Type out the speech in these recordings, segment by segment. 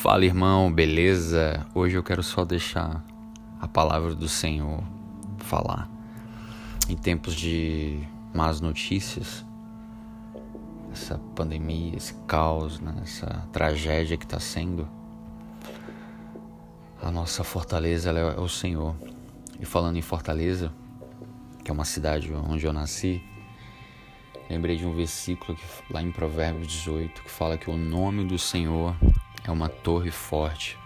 Fala irmão, beleza? Hoje eu quero só deixar a palavra do Senhor falar. Em tempos de más notícias, essa pandemia, esse caos, né? essa tragédia que está sendo, a nossa fortaleza é o Senhor. E falando em Fortaleza, que é uma cidade onde eu nasci, lembrei de um versículo que, lá em Provérbios 18 que fala que o nome do Senhor é uma torre forte.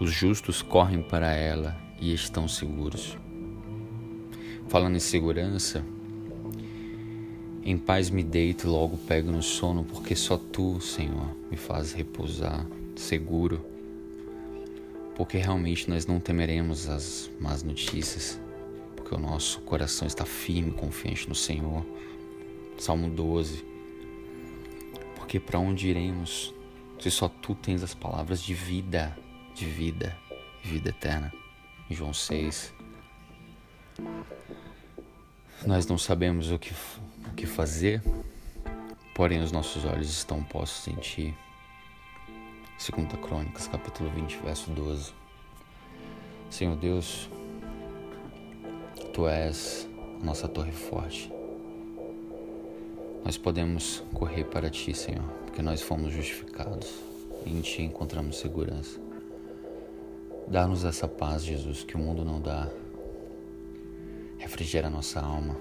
Os justos correm para ela e estão seguros. Falando em segurança, em paz me deito e logo pego no sono, porque só tu, Senhor, me faz repousar seguro. Porque realmente nós não temeremos as más notícias, porque o nosso coração está firme, confiante no Senhor. Salmo 12. Porque para onde iremos se só tu tens as palavras de vida, de vida, vida eterna. João 6. Nós não sabemos o que, o que fazer, porém os nossos olhos estão postos em ti. Segunda Crônicas, capítulo 20, verso 12. Senhor Deus, Tu és a nossa torre forte. Nós podemos correr para Ti, Senhor, porque nós fomos justificados e em Ti encontramos segurança. Dá-nos essa paz, Jesus, que o mundo não dá. Refrigera nossa alma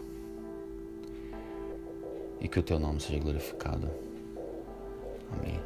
e que o Teu nome seja glorificado. Amém.